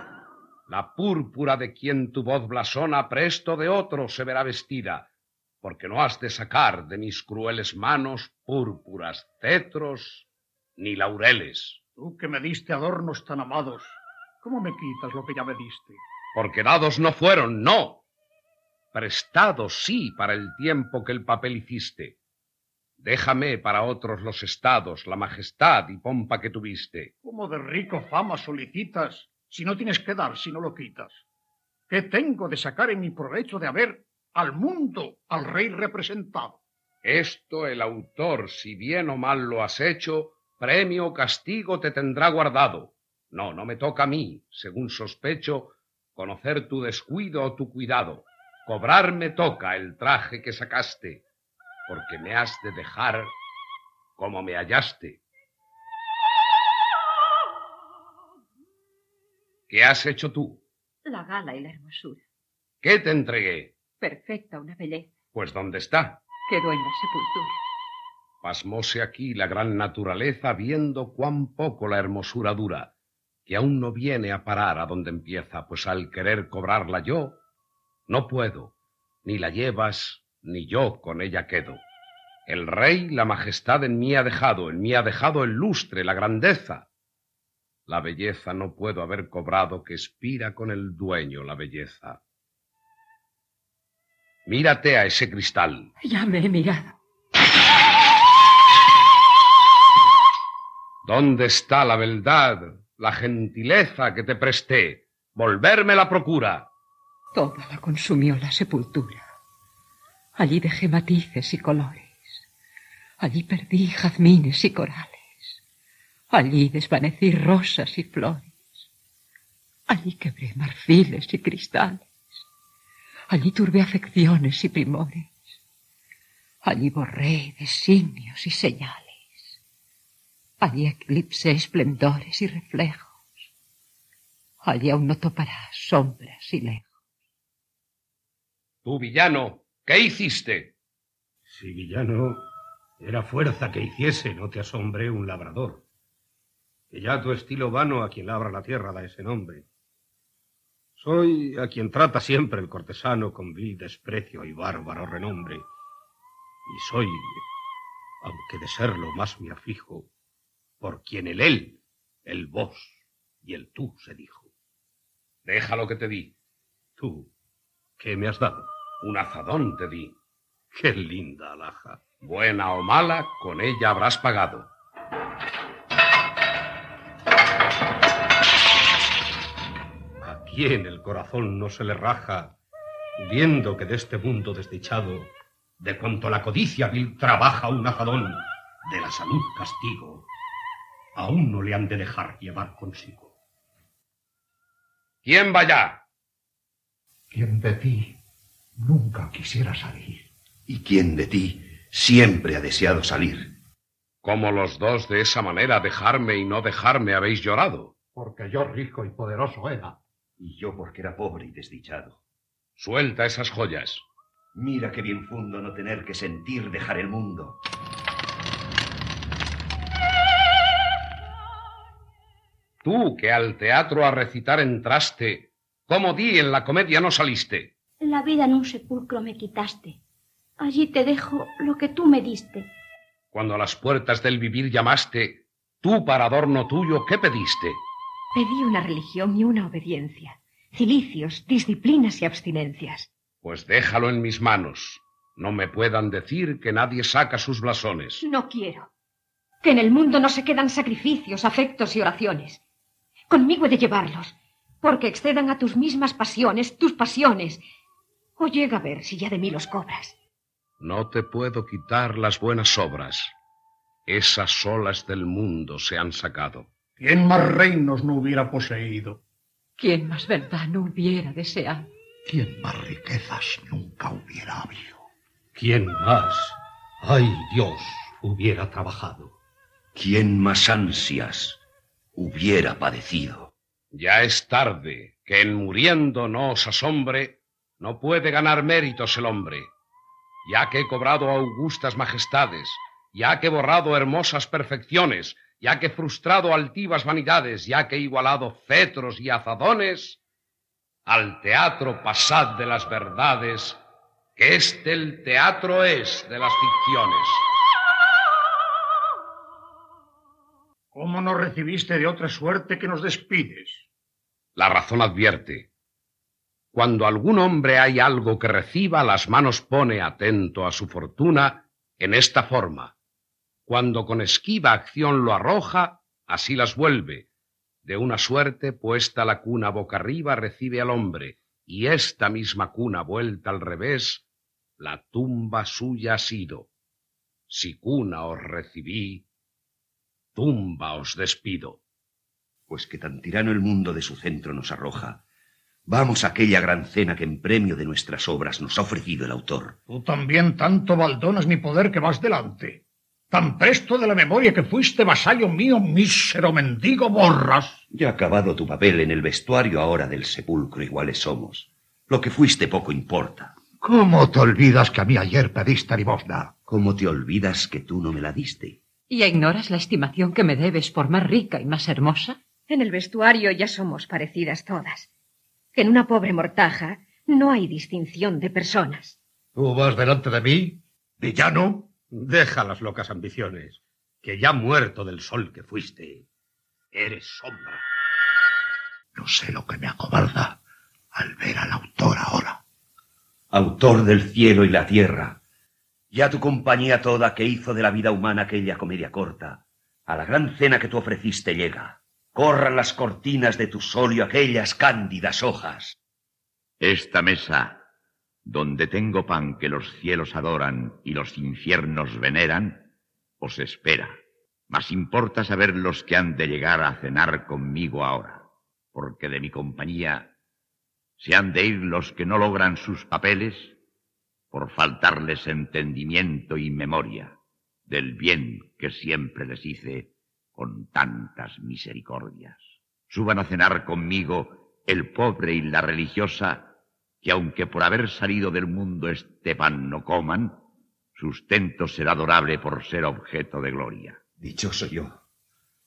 La púrpura de quien tu voz blasona presto de otro se verá vestida, porque no has de sacar de mis crueles manos púrpuras, cetros ni laureles. Tú que me diste adornos tan amados, ¿cómo me quitas lo que ya me diste? Porque dados no fueron, no. Prestados sí para el tiempo que el papel hiciste Déjame para otros los estados, la majestad y pompa que tuviste. ¿Cómo de rico fama solicitas si no tienes que dar si no lo quitas? ¿Qué tengo de sacar en mi provecho de haber al mundo al rey representado? Esto el autor, si bien o mal lo has hecho, premio o castigo te tendrá guardado. No, no me toca a mí, según sospecho, conocer tu descuido o tu cuidado. Cobrarme toca el traje que sacaste porque me has de dejar como me hallaste. ¿Qué has hecho tú? La gala y la hermosura. ¿Qué te entregué? Perfecta una belleza. Pues ¿dónde está? Quedó en la sepultura. Pasmóse aquí la gran naturaleza viendo cuán poco la hermosura dura, que aún no viene a parar a donde empieza, pues al querer cobrarla yo, no puedo, ni la llevas ni yo con ella quedo. El rey la majestad en mí ha dejado, en mí ha dejado el lustre, la grandeza. La belleza no puedo haber cobrado que expira con el dueño la belleza. Mírate a ese cristal. Ya me he mirado. ¿Dónde está la beldad, la gentileza que te presté? Volverme la procura. Toda la consumió la sepultura. Allí dejé matices y colores. Allí perdí jazmines y corales. Allí desvanecí rosas y flores. Allí quebré marfiles y cristales. Allí turbé afecciones y primores. Allí borré designios y señales. Allí eclipsé esplendores y reflejos. Allí aún no toparás sombras y lejos. Tú, villano, ¿Qué hiciste? Si villano era fuerza que hiciese, no te asombre un labrador. Que ya tu estilo vano a quien labra la tierra da ese nombre. Soy a quien trata siempre el cortesano con vil desprecio y bárbaro renombre. Y soy, aunque de serlo más me afijo, por quien el él, el vos y el tú se dijo. Deja lo que te di. Tú, ¿qué me has dado? Un azadón te di. Qué linda alhaja. Buena o mala, con ella habrás pagado. ¿A quién el corazón no se le raja viendo que de este mundo desdichado, de cuanto la codicia vil trabaja un azadón, de la salud castigo, aún no le han de dejar llevar consigo. ¿Quién va allá? ¿Quién de ti nunca quisiera salir? ¿Y quién de ti siempre ha deseado salir? Como los dos de esa manera dejarme y no dejarme habéis llorado. Porque yo rico y poderoso era. Y yo porque era pobre y desdichado. Suelta esas joyas. Mira qué bien fundo no tener que sentir dejar el mundo. Tú que al teatro a recitar entraste, ¿cómo di en la comedia no saliste? La vida en un sepulcro me quitaste. Allí te dejo lo que tú me diste. Cuando a las puertas del vivir llamaste, tú para adorno tuyo, ¿qué pediste? Pedí una religión y una obediencia, cilicios, disciplinas y abstinencias. Pues déjalo en mis manos. No me puedan decir que nadie saca sus blasones. No quiero. Que en el mundo no se quedan sacrificios, afectos y oraciones. Conmigo he de llevarlos, porque excedan a tus mismas pasiones, tus pasiones. O llega a ver si ya de mí los cobras. No te puedo quitar las buenas obras. Esas solas del mundo se han sacado. ¿Quién más reinos no hubiera poseído? ¿Quién más verdad no hubiera deseado? ¿Quién más riquezas nunca hubiera habido? ¿Quién más, ay Dios, hubiera trabajado? ¿Quién más ansias hubiera padecido? Ya es tarde, que en muriendo no os asombre, no puede ganar méritos el hombre. Ya que he cobrado augustas majestades, ya que he borrado hermosas perfecciones, ya que he frustrado altivas vanidades, ya que he igualado cetros y azadones, al teatro pasad de las verdades, que este el teatro es de las ficciones. ¿Cómo no recibiste de otra suerte que nos despides? La razón advierte. Cuando algún hombre hay algo que reciba, las manos pone atento a su fortuna en esta forma. Cuando con esquiva acción lo arroja, así las vuelve. De una suerte puesta la cuna boca arriba recibe al hombre, y esta misma cuna vuelta al revés, la tumba suya ha sido. Si cuna os recibí, tumba os despido. Pues que tan tirano el mundo de su centro nos arroja. Vamos a aquella gran cena que en premio de nuestras obras nos ha ofrecido el autor. Tú también tanto baldonas mi poder que vas delante. Tan presto de la memoria que fuiste vasallo mío, mísero mendigo, borras. Ya acabado tu papel en el vestuario ahora del sepulcro iguales somos. Lo que fuiste poco importa. ¿Cómo te olvidas que a mí ayer pediste limosna? ¿Cómo te olvidas que tú no me la diste? ¿Y ignoras la estimación que me debes por más rica y más hermosa? En el vestuario ya somos parecidas todas. En una pobre mortaja no hay distinción de personas. ¿Tú vas delante de mí? ¿Villano? Deja las locas ambiciones, que ya muerto del sol que fuiste, eres sombra. No sé lo que me acobarda al ver al autor ahora. Autor del cielo y la tierra, ya tu compañía toda que hizo de la vida humana aquella comedia corta, a la gran cena que tú ofreciste llega. Corran las cortinas de tu solio aquellas cándidas hojas. Esta mesa, donde tengo pan que los cielos adoran y los infiernos veneran, os espera. Mas importa saber los que han de llegar a cenar conmigo ahora, porque de mi compañía se han de ir los que no logran sus papeles por faltarles entendimiento y memoria del bien que siempre les hice con tantas misericordias. Suban a cenar conmigo el pobre y la religiosa, que aunque por haber salido del mundo este pan no coman, sustento será adorable por ser objeto de gloria. Dichoso yo.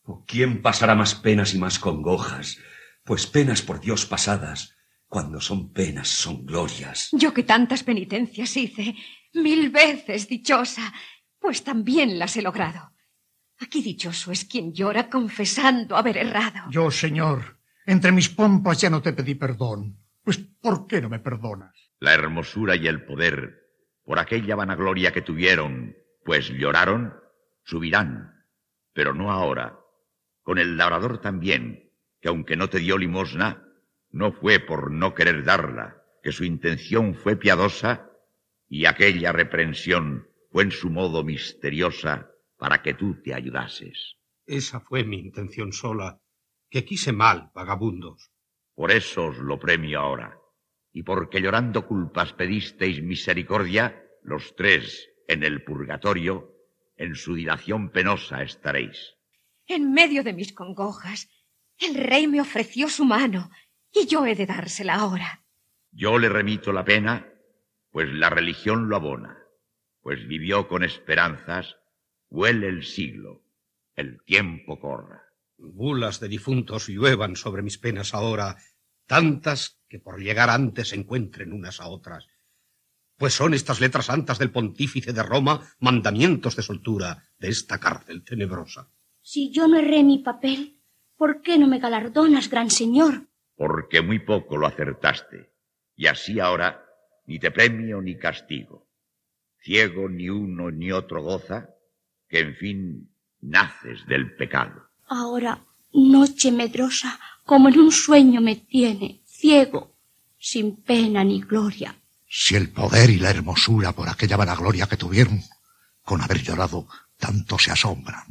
¿O quién pasará más penas y más congojas? Pues penas por Dios pasadas, cuando son penas son glorias. Yo que tantas penitencias hice, mil veces dichosa, pues también las he logrado. Aquí dichoso es quien llora confesando haber errado. Yo, señor, entre mis pompas ya no te pedí perdón. Pues, ¿por qué no me perdonas? La hermosura y el poder, por aquella vanagloria que tuvieron, pues lloraron, subirán, pero no ahora. Con el labrador también, que aunque no te dio limosna, no fue por no querer darla, que su intención fue piadosa, y aquella reprensión fue en su modo misteriosa para que tú te ayudases. Esa fue mi intención sola, que quise mal, vagabundos. Por eso os lo premio ahora, y porque llorando culpas pedisteis misericordia, los tres en el purgatorio, en su dilación penosa estaréis. En medio de mis congojas, el rey me ofreció su mano, y yo he de dársela ahora. Yo le remito la pena, pues la religión lo abona, pues vivió con esperanzas, huele el siglo, el tiempo corra. Bulas de difuntos lluevan sobre mis penas ahora, tantas que por llegar antes se encuentren unas a otras. Pues son estas letras santas del pontífice de Roma mandamientos de soltura de esta cárcel tenebrosa. Si yo no erré mi papel, ¿por qué no me galardonas, gran señor? Porque muy poco lo acertaste, y así ahora ni te premio ni castigo. Ciego ni uno ni otro goza, que en fin naces del pecado. Ahora, noche medrosa, como en un sueño me tiene, ciego, sin pena ni gloria. Si el poder y la hermosura por aquella vanagloria que tuvieron, con haber llorado, tanto se asombran.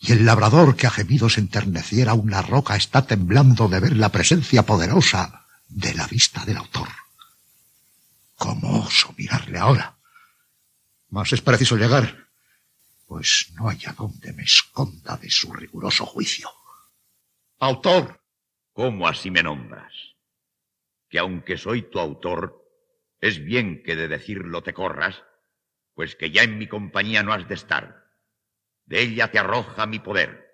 Y el labrador que a gemidos enterneciera una roca está temblando de ver la presencia poderosa de la vista del autor. ¿Cómo oso mirarle ahora? Mas es preciso llegar pues no hay a dónde me esconda de su riguroso juicio. Autor. ¿Cómo así me nombras? Que aunque soy tu autor, es bien que de decirlo te corras, pues que ya en mi compañía no has de estar. De ella te arroja mi poder.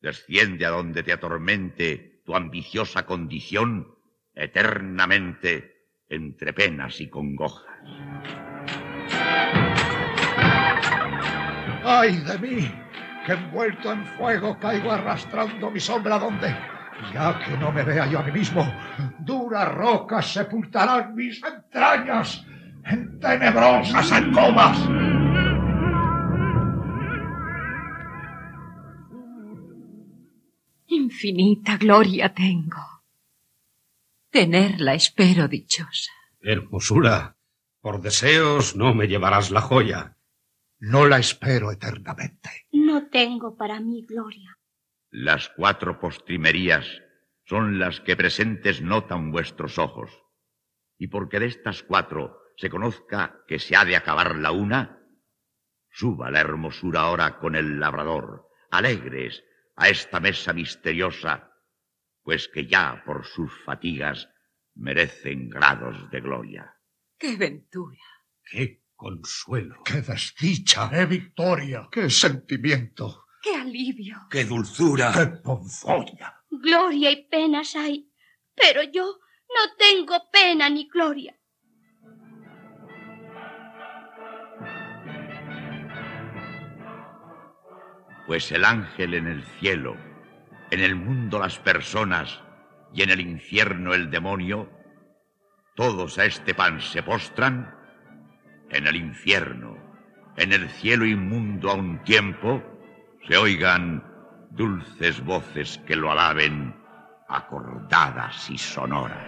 Desciende a donde te atormente tu ambiciosa condición eternamente entre penas y congojas. ¡Ay de mí! Que envuelto en fuego caigo arrastrando mi sombra donde, ya que no me vea yo a mí mismo, duras rocas sepultarán mis entrañas en tenebrosas alcobas. Infinita gloria tengo. Tenerla espero dichosa. Hermosura, por deseos no me llevarás la joya no la espero eternamente. No tengo para mí gloria. Las cuatro postrimerías son las que presentes notan vuestros ojos. Y porque de estas cuatro se conozca que se ha de acabar la una, suba la hermosura ahora con el labrador, alegres a esta mesa misteriosa, pues que ya por sus fatigas merecen grados de gloria. ¡Qué ventura! ¡Qué consuelo. ¡Qué desdicha! ¡Qué victoria! ¡Qué sentimiento! ¡Qué alivio! ¡Qué dulzura! ¡Qué ponzoña! Gloria y penas hay, pero yo no tengo pena ni gloria. Pues el ángel en el cielo, en el mundo las personas y en el infierno el demonio, todos a este pan se postran en el infierno, en el cielo inmundo a un tiempo, se oigan dulces voces que lo alaben, acordadas y sonoras.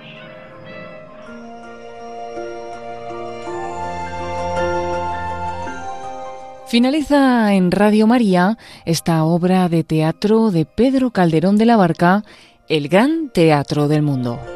Finaliza en Radio María esta obra de teatro de Pedro Calderón de la Barca, El Gran Teatro del Mundo.